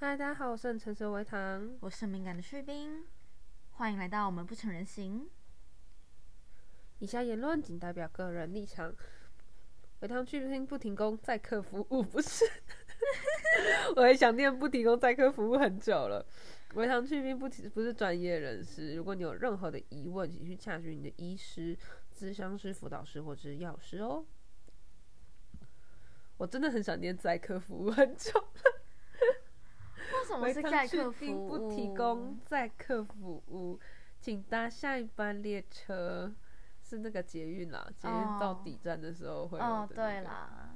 嗨，大家好，我是陈蛇维糖。我是敏感的士兵，欢迎来到我们不成人形。以下言论仅代表个人立场。维糖去冰不提供载客服务，不是。我也想念不提供载客服务很久了。维糖去冰不提不是专业人士，如果你有任何的疑问，请去洽询你的医师、咨商师、辅导师或者是药师哦。我真的很想念载客服务很久了。为什么是载客服务？不提供载客服务，请搭下一班列车。是那个捷运啦，捷运到底站的时候会有的、那哦，个。对啦。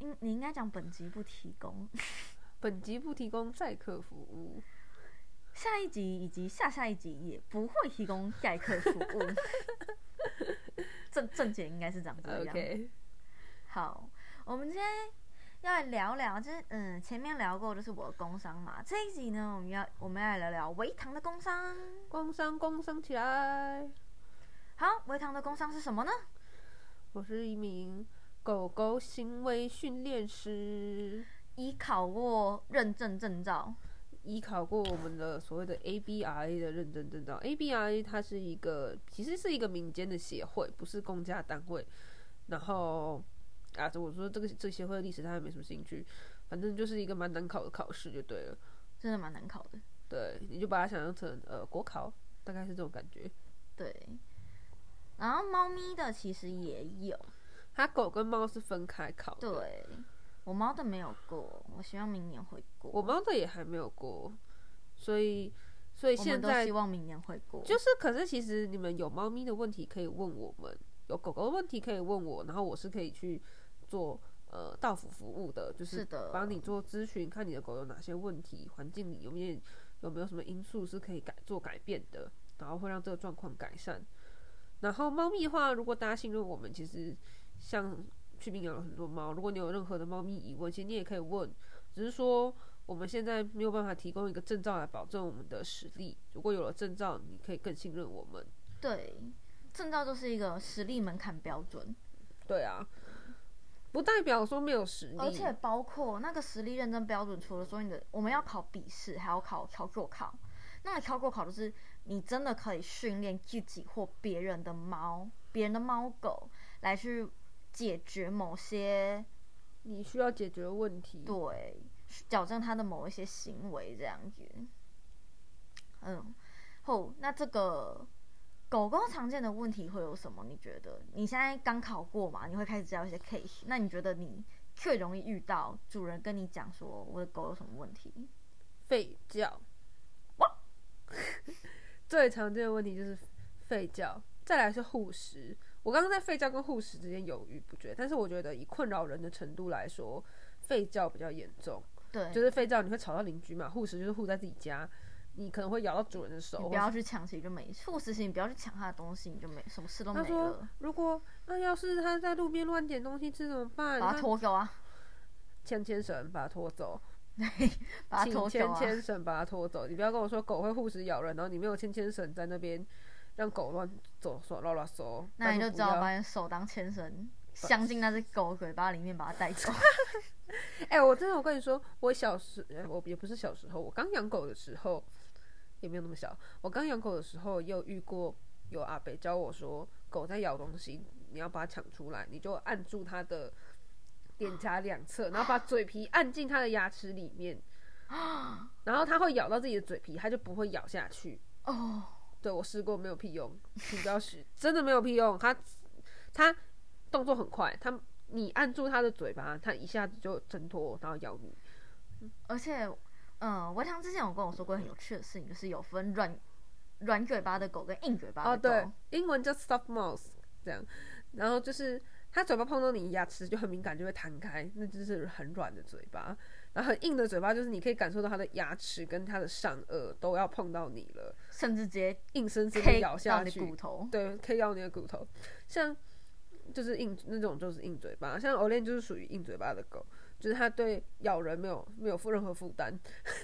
应你应该讲本集不提供，本集不提供载客服务。下一集以及下下一集也不会提供载客服务。正正解应该是长这样。OK，好，我们今天要来聊聊，就是嗯，前面聊过就是我的工商嘛，这一集呢，我们要我们要来聊聊维糖的工商。工商工商起来！好，维糖的工商是什么呢？我是一名狗狗行为训练师，已考过认证证照。已考过我们的所谓的 ABRA 的认证证照。ABRA 它是一个，其实是一个民间的协会，不是公家单位。然后啊，我说这个这个协会的历史，他也没什么兴趣，反正就是一个蛮难考的考试就对了。真的蛮难考的。对，你就把它想象成呃国考，大概是这种感觉。对，然后猫咪的其实也有，它狗跟猫是分开考的。对我猫的没有过，我希望明年会过。我猫的也还没有过，所以所以现在希望明年会过。就是，可是其实你们有猫咪的问题可以问我们，有狗狗的问题可以问我，然后我是可以去做呃到府服务的，就是帮你做咨询，看你的狗有哪些问题，环境里有没有有没有什么因素是可以改做改变的，然后会让这个状况改善。然后猫咪的话，如果大家信任我们，其实像去病养了很多猫，如果你有任何的猫咪疑问，其实你也可以问，只是说我们现在没有办法提供一个证照来保证我们的实力。如果有了证照，你可以更信任我们。对，证照就是一个实力门槛标准，对啊，不代表说没有实力，而且包括那个实力认证标准，除了说你的我们要考笔试，还要考考过考。那个考过考就是你真的可以训练自己或别人的猫、别人的猫狗来去解决某些你需要解决的问题。对，矫正他的某一些行为这样子。嗯，后那这个狗狗常见的问题会有什么？你觉得？你现在刚考过嘛？你会开始知道一些 case，那你觉得你最容易遇到主人跟你讲说我的狗有什么问题？吠叫，最常见的问题就是吠叫，再来是护食。我刚刚在吠叫跟护食之间犹豫不决，但是我觉得以困扰人的程度来说，吠叫比较严重。对，就是吠叫你会吵到邻居嘛，护食就是护在自己家，你可能会咬到主人的手。你不要去抢，其实就没事实性，你不要去抢他的东西，你就没什么事都没他说了。：“如果那要是他在路边乱捡东西吃怎么办？把他拖走啊！牵牵绳把他拖走，对，把他拖走啊！牵牵绳把它 拖走。你不要跟我说狗会护食咬人，然后你没有牵牵绳在那边让狗乱走乱乱乱走，那你就只好把你手当牵绳，镶进那只狗嘴巴里面，把它带走。哎、我真的，我跟你说，我小时，呃我也不是小时候，我刚养狗的时候，也没有那么小。我刚养狗的时候，也有遇过有阿北教我说，狗在咬东西，你要把它抢出来，你就按住它的脸颊两侧，然后把嘴皮按进它的牙齿里面，然后它会咬到自己的嘴皮，它就不会咬下去。哦，对我试过，没有屁用，请不要试，真的没有屁用。它它动作很快，它你按住它的嘴巴，它一下子就挣脱，然后咬你。而且，嗯，维糖之前有跟我说过很有趣的事情，就是有分软软嘴巴的狗跟硬嘴巴哦，的狗。对，英文叫 soft mouth 这样，然后就是它嘴巴碰到你牙齿就很敏感，就会弹开，那就是很软的嘴巴。然后很硬的嘴巴就是你可以感受到它的牙齿跟它的上颚都要碰到你了，甚至直接硬生生的咬下你去。的骨头。对，可以咬你的骨头。像就是硬那种就是硬嘴巴，像 e n 就是属于硬嘴巴的狗，就是它对咬人没有没有负任何负担，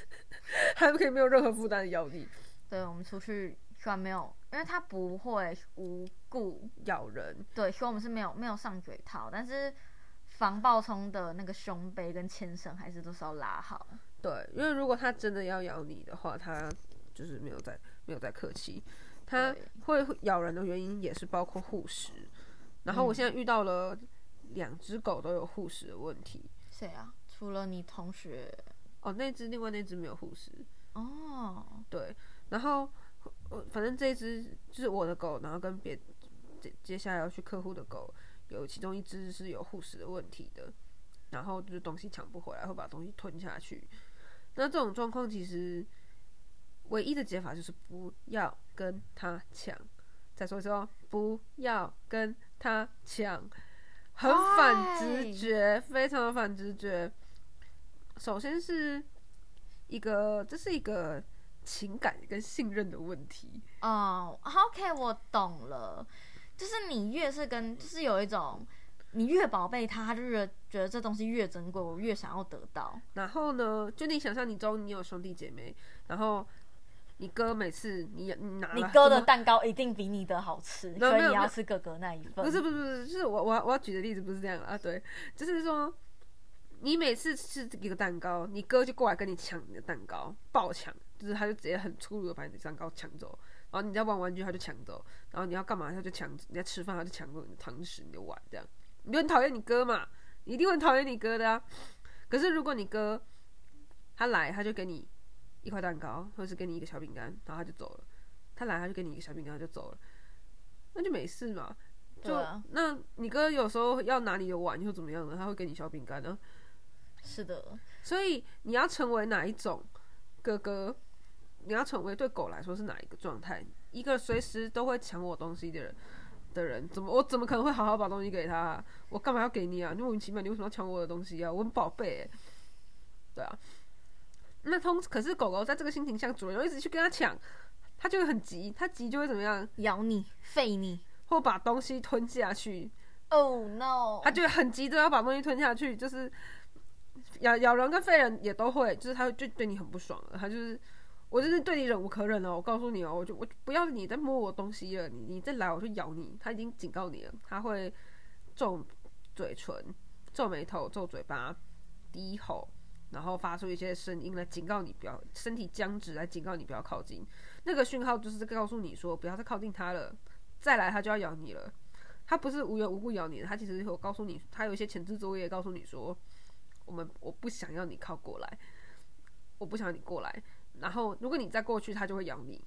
它可以没有任何负担的咬你对，我们出去虽然没有，因为它不会无故，咬人。对，所以我们是没有没有上嘴套，但是防暴冲的那个胸背跟牵绳还是都是要拉好。对，因为如果它真的要咬你的话，它就是没有在没有在客气，它会咬人的原因也是包括护食。然后我嗯现在遇到了两只狗都有护食的问题。谁啊？除了你同学哦，那只另外那只没有护士。哦，对，然后我，反正这只就是我的狗，然后跟别接接下来要去客户的狗，有其中一只是有护士的问题的，然后就是东西抢不回来，会把东西吞下去。那这种状况其实唯一的解法就是不要跟他抢。再说一次哦，不要跟他抢，很反直觉，非常的反直觉。首先是一个，这是一个情感跟信任的问题。哦，OK，我懂了，就是你越是跟，就是有一种你越宝贝他，他就越觉得这东西越珍贵，我越想要得到。然后呢，就你想象你中你有兄弟姐妹，然后你哥每次你你拿你哥的蛋糕一定比你的好吃，所以你要吃哥哥那一份。不是不是不是，就是我我我要举的例子不是这样啊，对，就是说你每次吃一个蛋糕，你哥就过来跟你抢你的蛋糕，暴抢，就是他就直接很粗鲁的把你的蛋糕抢走，然后你在玩玩具他就抢走，然后你要干嘛他就抢，你在吃饭他就抢走你的汤匙、你的碗，这样你就很讨厌你哥嘛，你一定会很讨厌你哥的啊。可是如果你哥他来，他就给你一块蛋糕，或者是给你一个小饼干，然后他就走了。他来他就给你一个小饼干，他就走了，那就没事嘛。就、对啊那你哥有时候要拿你的碗又怎么样呢？他会给你小饼干呢。是的，所以你要成为哪一种哥哥？你要成为对狗来说是哪一个状态？一个随时都会抢我东西的人的人，怎么我怎么可能会好好把东西给他啊、我干嘛要给你啊？你莫名其妙，你为什么要抢我的东西啊？我很宝贝、欸，对啊。那通可是狗狗在这个心情下，主人又一直去跟它抢，它就会很急，它急就会怎么样？咬你，吠你。或把东西吞下去，Oh no！它就会很急着要把东西吞下去，就是咬咬人跟吠人也都会，就是它就对你很不爽了，它就是我就是对你忍无可忍了，我告诉你哦，我就我不要你再摸我东西了，你你再来我就咬你，它已经警告你了，它会皱嘴唇、皱眉头、皱嘴巴、低吼。然后发出一些声音来警告你不要，身体僵直来警告你不要靠近。那个讯号就是告诉你说不要再靠近它了，再来它就要咬你了。它不是无缘无故咬你的，它其实有告诉你，它有一些前置作业告诉你说，我们我不想要你靠过来，我不想要你过来。然后如果你再过去，它就会咬你。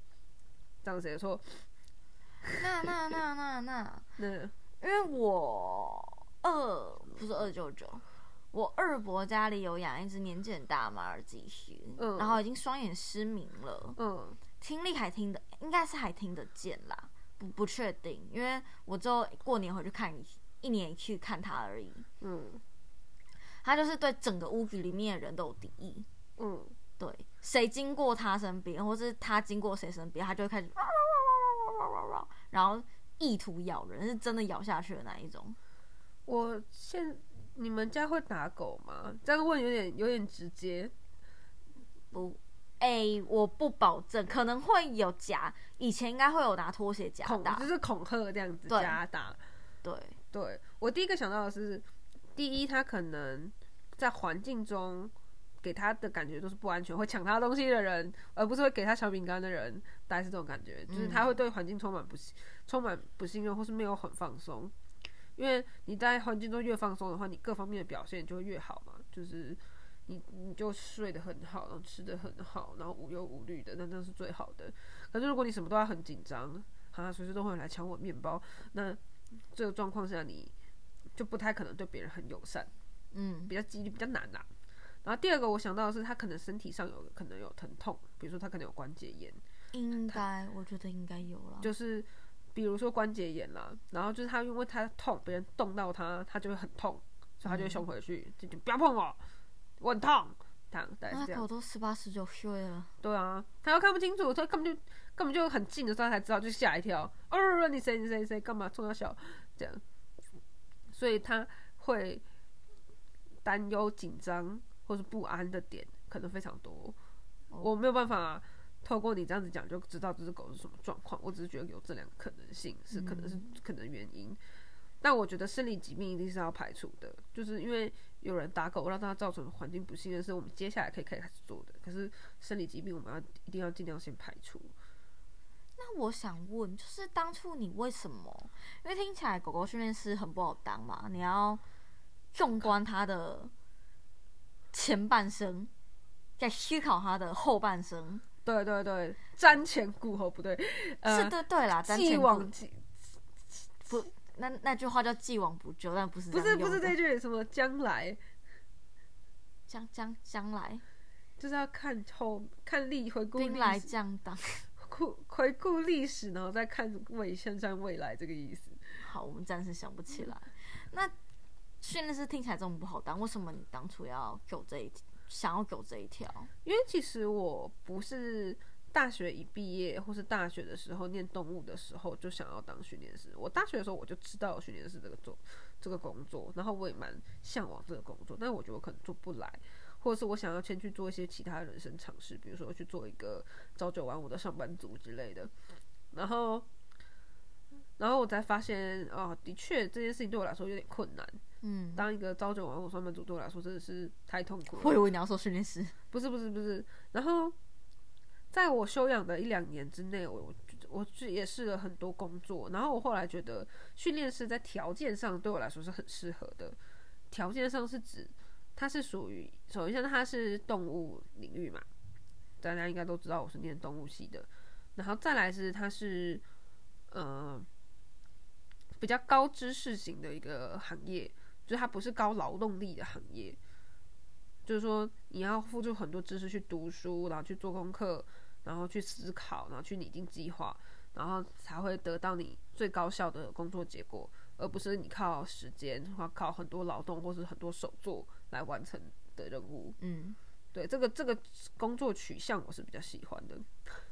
这样子说？那那那那那，那因为我二不是二九九，我二伯家里有养一只年纪很大的马尔济斯，嗯。然后已经双眼失明了，嗯。听力还听得，应该是还听得见啦，不不确定，因为我之后过年回去看一一年去看他而已。嗯。他就是对整个屋子里面的人都有敌意，嗯，对，谁经过他身边，或是他经过谁身边，他就会开始然后意图咬人，是真的咬下去的那一种。我现你们家会打狗吗？这样问有点有点直接。不，哎、我不保证，可能会有夹，以前应该会有拿拖鞋夹打恐就，是恐吓这样子夹打。对，对我第一个想到的是，第一，他可能在环境中给他的感觉都是不安全，会抢他东西的人，而不是会给他小饼干的人，大概是这种感觉，就是他会对环境充满不信、充满不信任，或是没有很放松。因为你在环境中越放松的话，你各方面的表现就会越好嘛，就是你你就睡得很好，然后吃得很好，然后无忧无虑的，那那是最好的。可是如果你什么都要很紧张，啊，随时都会来抢我面包，那这个状况下你就不太可能对别人很友善，嗯，比较几率比较难啦、然后第二个我想到的是，他可能身体上有可能有疼痛，比如说他可能有关节炎，应该，我觉得应该有了。就是比如说关节炎啦，然后就是他因为他痛，别人动到他，他就会很痛，所以他就会凶回去，就就不要碰我，我很痛，这样大概是这样那狗。都十八十九岁了，对啊，他又看不清楚，他根本就根本就很近的时候他才知道，就吓一跳。哦，你谁你谁谁干嘛冲他笑这样，所以他会担忧、紧张或是不安的点可能非常多。我没有办法透过你这样子讲就知道这只狗是什么状况，我只是觉得有这两个可能性，是可能是可能原因。但我觉得生理疾病一定是要排除的，就是因为有人打狗让它造成环境不幸的是我们接下来可以开始做的。可是生理疾病我们要一定要尽量先排除。那我想问，就是当初你为什么？因为听起来狗狗训练师很不好当嘛，你要纵观它的前半生，在思考它的后半生。对对对，瞻前顾后不对，呃是，对对啦，瞻既前顾往既不，那那句话叫既往不咎，但不是不是不是这这句什么将来，将将将来？就是要看后看历回顾兵来历史，将挡。顾回顾历史，然后再看未现在未来这个意思。好，我们暂时想不起来。那训练师听起来这么不好当，为什么你当初要走这一想要走这一条？因为其实我不是大学一毕业或是大学的时候念动物的时候就想要当训练师。我大学的时候我就知道训练师这个做这个工作，然后我也蛮向往这个工作，但我觉得我可能做不来，或者是我想要先去做一些其他人生尝试，比如说去做一个朝九晚五的上班族之类的。然后，然后我才发现，哦，的确这件事情对我来说有点困难。嗯，当一个朝九晚五上班族对我来说真的是太痛苦了。我以为你要说训练师。不是不是不是，然后在我休养的一两年之内，我我我也试了很多工作，然后我后来觉得训练师在条件上对我来说是很适合的。条件上是指它是属于首先它是动物领域嘛，大家应该都知道我是念动物系的，然后再来是它是呃比较高知识型的一个行业，就是它不是高劳动力的行业。就是说，你要付出很多知识去读书，然后去做功课，然后去思考，然后去拟定计划，然后才会得到你最高效的工作结果，而不是你靠时间或靠很多劳动或是很多手作来完成的任务。嗯对，这个这个工作取向我是比较喜欢的。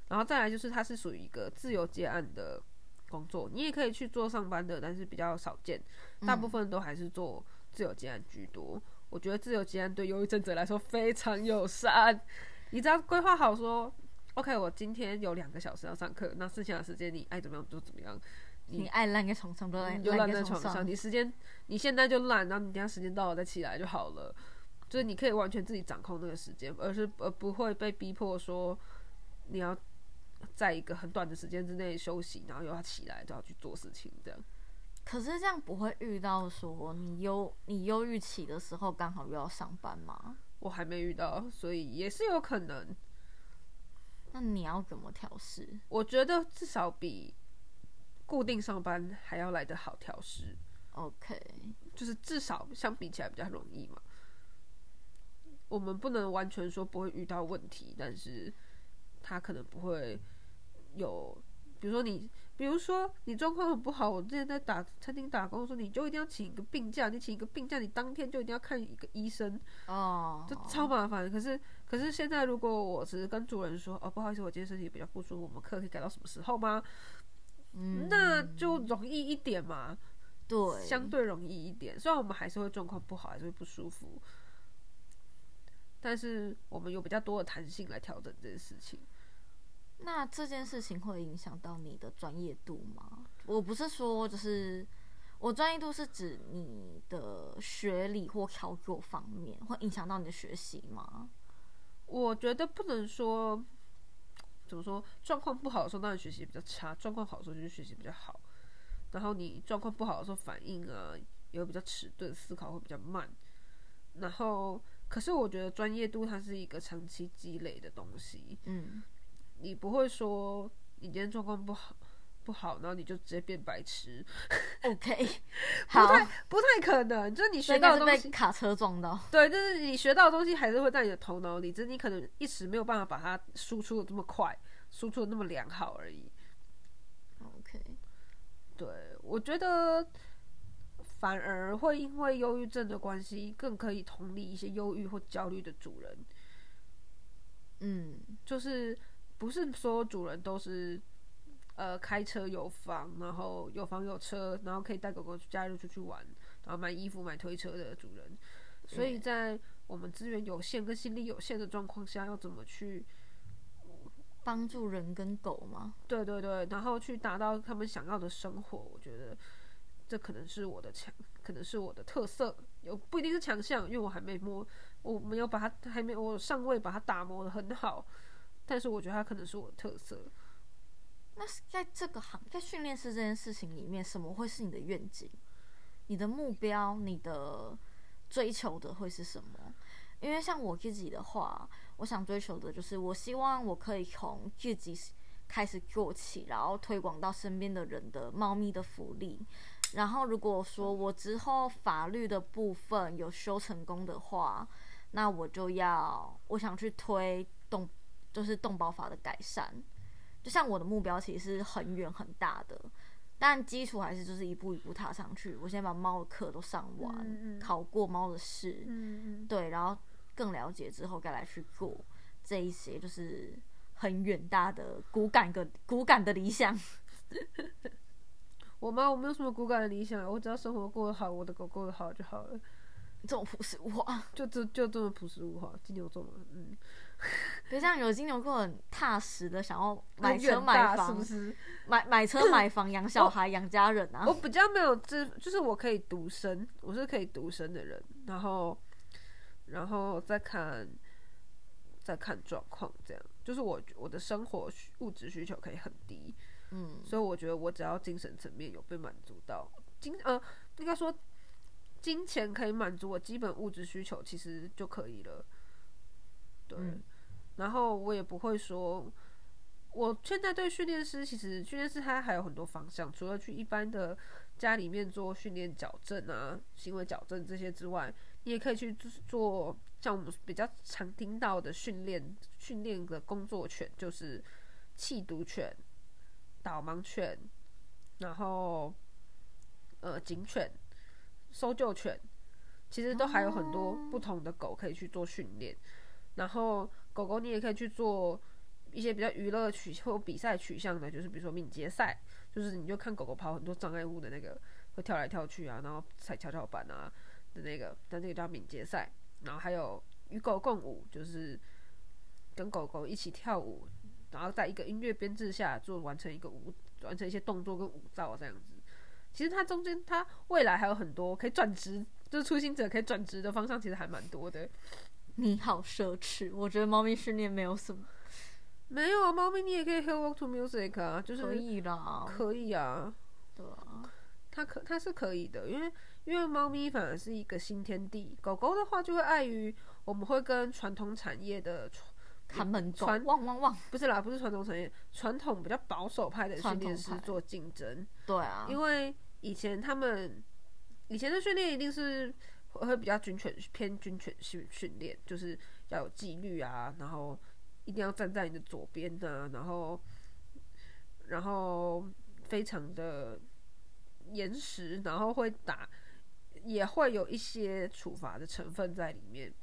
然后再来就是它是属于一个自由接案的工作，你也可以去做上班的，但是比较少见，大部分都还是做自由接案居多。我觉得自由接案对忧郁症者来说非常友善，你只要规划好说，OK，我今天有两个小时要上课，那剩下的时间你爱怎么样就怎么样，你爱烂在床上就烂你就烂在在床上，上。你时间你现在就烂，然后你等下时间到了再起来就好了。就是你可以完全自己掌控那个时间，而是而不会被逼迫说你要在一个很短的时间之内休息，然后又要起来都要去做事情这样。可是这样不会遇到说你忧你忧郁期的时候刚好又要上班吗？我还没遇到，所以也是有可能。那你要怎么调试？我觉得至少比固定上班还要来得好调试，OK，就是至少相比起来比较容易嘛。我们不能完全说不会遇到问题，但是他可能不会有，比如说你，比如说你状况很不好，我之前在打餐厅打工的时候，你就一定要请一个病假，你请一个病假，你当天就一定要看一个医生，哦，就超麻烦。可是可是现在如果我只是跟主人说，哦，不好意思，我今天身体比较不舒服，我们课可以改到什么时候吗？嗯，那就容易一点嘛。对，相对容易一点。虽然我们还是会状况不好，还是会不舒服，但是我们有比较多的弹性来调整这件事情。那这件事情会影响到你的专业度吗？我不是说就是我专业度是指你的学理或操作方面，会影响到你的学习吗？我觉得不能说怎么说，状况不好的时候当然学习比较差，状况好的时候就是学习比较好。然后你状况不好的时候反应啊也会比较迟钝，思考会比较慢。然后，可是我觉得专业度它是一个长期积累的东西，嗯，你不会说你今天状况不好不好，然后你就直接变白痴，OK，不太，不太可能。就是你学到的东西，被卡车撞到。对，就是你学到的东西还是会在你的头脑里，只是你可能一时没有办法把它输出的这么快，输出的那么良好而已。OK，对，我觉得反而会因为忧郁症的关系，更可以同理一些忧郁或焦虑的主人。嗯，就是不是所有主人都是呃开车有房，然后有房有车，然后可以带狗狗去假日出去玩，然后买衣服买推车的主人。所以在我们资源有限跟心力有限的状况下，要怎么去帮助人跟狗吗？对对对，然后去达到他们想要的生活，我觉得这可能是我的强，可能是我的特色，有不一定是强项，因为我还没摸，我没有把它还没我尚未把它打磨的很好，但是我觉得它可能是我的特色。那在这个行，在训练师这件事情里面，什么会是你的愿景？你的目标，你的追求的会是什么？因为像我自己的话，我想追求的就是，我希望我可以从自己开始做起，然后推广到身边的人的猫咪的福利。然后如果说我之后法律的部分有修成功的话，那我就要我想去推，就是动保法的改善。就像我的目标其实是很远很大的，但基础还是就是一步一步踏上去。我先把猫的课都上完，考过猫的试，对，然后更了解之后，再来去做这一些，就是很远大的骨感的骨感的理想。我吗？我没有什么骨感的理想，我只要生活过得好，我的狗过得好就好了。这种朴实无华，就这就这么朴实无华。金牛座嘛，嗯。别这样，有金牛座很踏实的，想要买车买房，是不是？买买车买房，养小孩，养家人啊。我比较没有这，就是我可以独身，我是可以独身的人。然后，然后再看，再看状况，这样。就是我我的生活物质需求可以很低，嗯，所以我觉得我只要精神层面有被满足到，金呃，应该说金钱可以满足我基本物质需求，其实就可以了。对。然后我也不会说，我现在对训练师，其实训练师他还有很多方向，除了去一般的家里面做训练矫正啊、行为矫正这些之外，你也可以去做像我们比较常听到的训练训练的工作犬，就是弃毒犬、导盲犬，然后呃警犬、搜救犬，其实都还有很多不同的狗可以去做训练，然后。狗狗，你也可以去做一些比较娱乐取或比赛取向的，就是比如说敏捷赛，就是你就看狗狗跑很多障碍物的那个，会跳来跳去啊，然后踩跷跷板啊的那个，但那个叫敏捷赛。然后还有与狗共舞，就是跟狗狗一起跳舞，然后在一个音乐编制下做完成一个舞，完成一些动作跟舞蹈这样子。其实它中间它未来还有很多可以转职，就是初心者可以转职的方向，其实还蛮多的。你好奢侈，我觉得猫咪训练没有什么。没有啊，猫咪你也可以 hear walk to music 啊，就是可以啦，可以啊，对啊，它可它是可以的，因为因为猫咪反而是一个新天地，狗狗的话就会碍于我们会跟传统产业的看门传汪汪汪，不是啦，不是传统产业，传统比较保守派的训练师做竞争，对啊，因为以前他们以前的训练一定是。会比较军犬偏军犬训训练，就是要有纪律啊，然后一定要站在你的左边啊，然后然后非常的严实，然后会打，也会有一些处罚的成分在里面。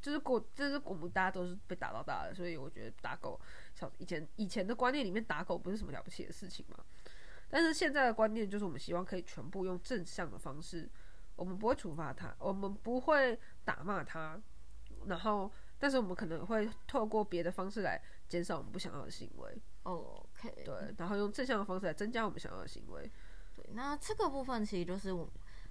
就是国，就是我们大家都是被打到大的，所以我觉得打狗，小以前以前的观念里面打狗不是什么了不起的事情嘛。但是现在的观念就是，我们希望可以全部用正向的方式。我们不会处罚他，我们不会打骂他，然后，但是我们可能会透过别的方式来减少我们不想要的行为。OK，对，然后用正向的方式来增加我们想要的行为。对，那这个部分其实就是我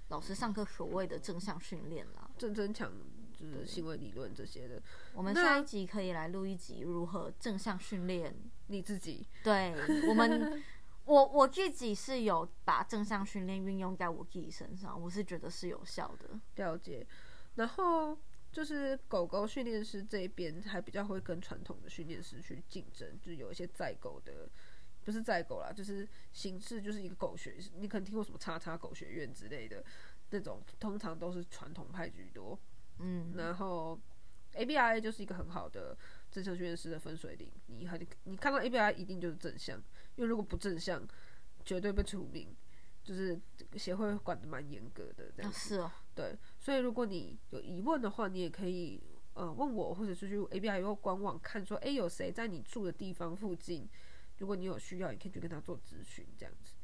老师上课所谓的正向训练啦，正增强就是行为理论这些的。我们下一集可以来录一集如何正向训练你自己。对，我们。我我自己是有把正向训练运用在我自己身上，我是觉得是有效的。了解。然后就是狗狗训练师这边还比较会跟传统的训练师去竞争，就有一些在狗的，不是在狗啦，就是形式就是一个狗学，你可能听过什么叉叉狗学院之类的那种，通常都是传统派居多。嗯。然后 A B I 就是一个很好的正向训练师的分水岭，你很你看到 A B I 一定就是正向。因为如果不正向，绝对被除名，就是协会管的蛮严格的这样。是哦。对，所以如果你有疑问的话，你也可以呃问我，或者是去 A B I 官网看，说哎有谁在你住的地方附近，如果你有需要，也可以去跟他做咨询这样子。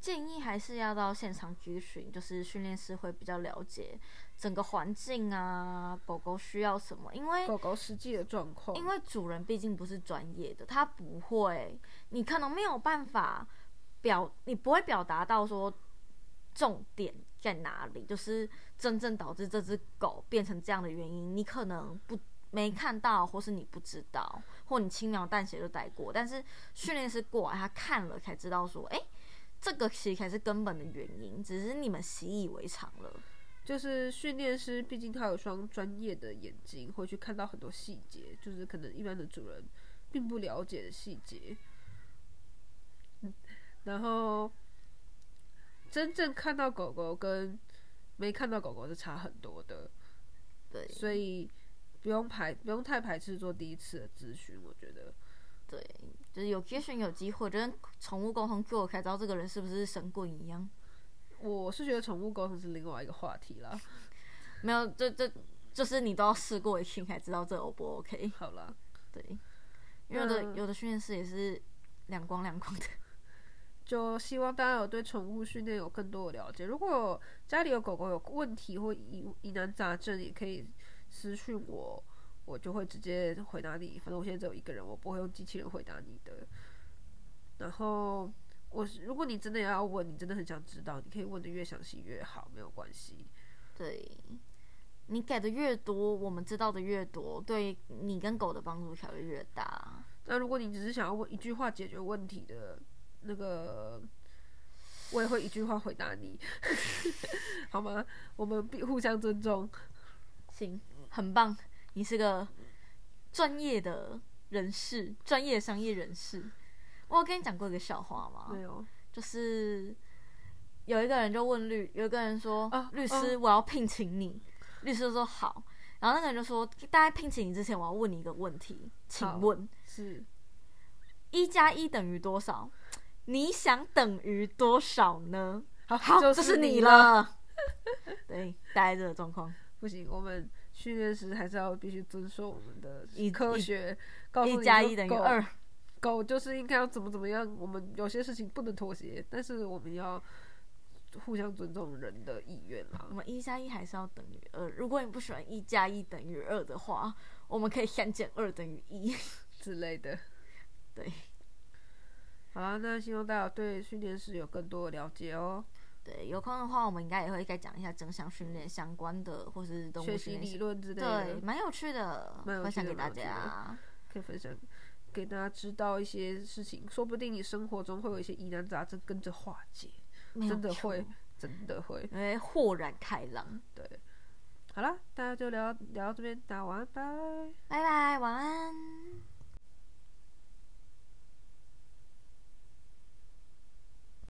建议还是要到现场咨询，就是训练师会比较了解整个环境啊，狗狗需要什么，因为狗狗实际的状况，因为主人毕竟不是专业的，他不会，你可能没有办法表，你不会表达到说重点在哪里，就是真正导致这只狗变成这样的原因，你可能不没看到，或是你不知道，或你轻描淡写就带过。但是训练师过来，他看了才知道说，哎、这个其实才是根本的原因，只是你们习以为常了。就是训练师，毕竟他有双专业的眼睛，会去看到很多细节，就是可能一般的主人并不了解的细节。嗯然后真正看到狗狗跟没看到狗狗是差很多的，对所以不用排不用太排斥做第一次的咨询，我觉得。对，就是有也许有机会，就跟宠物沟通做，才知道这个人是不是神棍一样。我是觉得宠物沟通是另外一个话题啦。没有，这这就是你都要试过一次才知道这 O 不 OK。好啦，对，因为有的有的训练师也是两光两光的。就希望大家有对宠物训练有更多的了解。如果家里有狗狗有问题或疑疑难杂症，也可以私讯我，我就会直接回答你。反正我现在只有一个人，我不会用机器人回答你的。然后我是如果你真的要问，你真的很想知道，你可以问的越详细越好，没有关系。对，你给的越多，我们知道的越多，对你跟狗的帮助才会越大。那如果你只是想要问一句话解决问题的那个，我也会一句话回答你，好吗？我们必互相尊重。行，很棒，你是个专业的人士，专业商业人士。我有跟你讲过一个笑话吗？没有，就是有一个人就问律，有一个人说：“啊律师，我要聘请你。律师就说：“好。”然后那个人就说：“大概聘请你之前，我要问你一个问题，请问是一加一等于多少？你想等于多少呢？”好，好，就这是你。了。对，大概这个状况。不行，我们训练师还是要必须遵守我们的科学，告诉一你说加一等二。狗就是应该要怎么怎么样，我们有些事情不能妥协，但是我们要互相尊重人的意愿啦我。们一加一还是要等于二。如果你不喜欢一加一等于二的话，我们可以三减二等于一。之类的。对 好啦，那希望大家对训练师有更多的了解哦。对，有空的话，我们应该也会该讲一下正向训练相关的，或是动物学习理论之类的对，的，蛮有趣的，蛮有趣分享给大家。可以分享给大家知道一些事情，说不定你生活中会有一些疑难杂症跟着化解，真的会，真的会。因为豁然开朗。对，好啦，大家就聊聊到这边，大家晚安，拜。拜拜，晚安。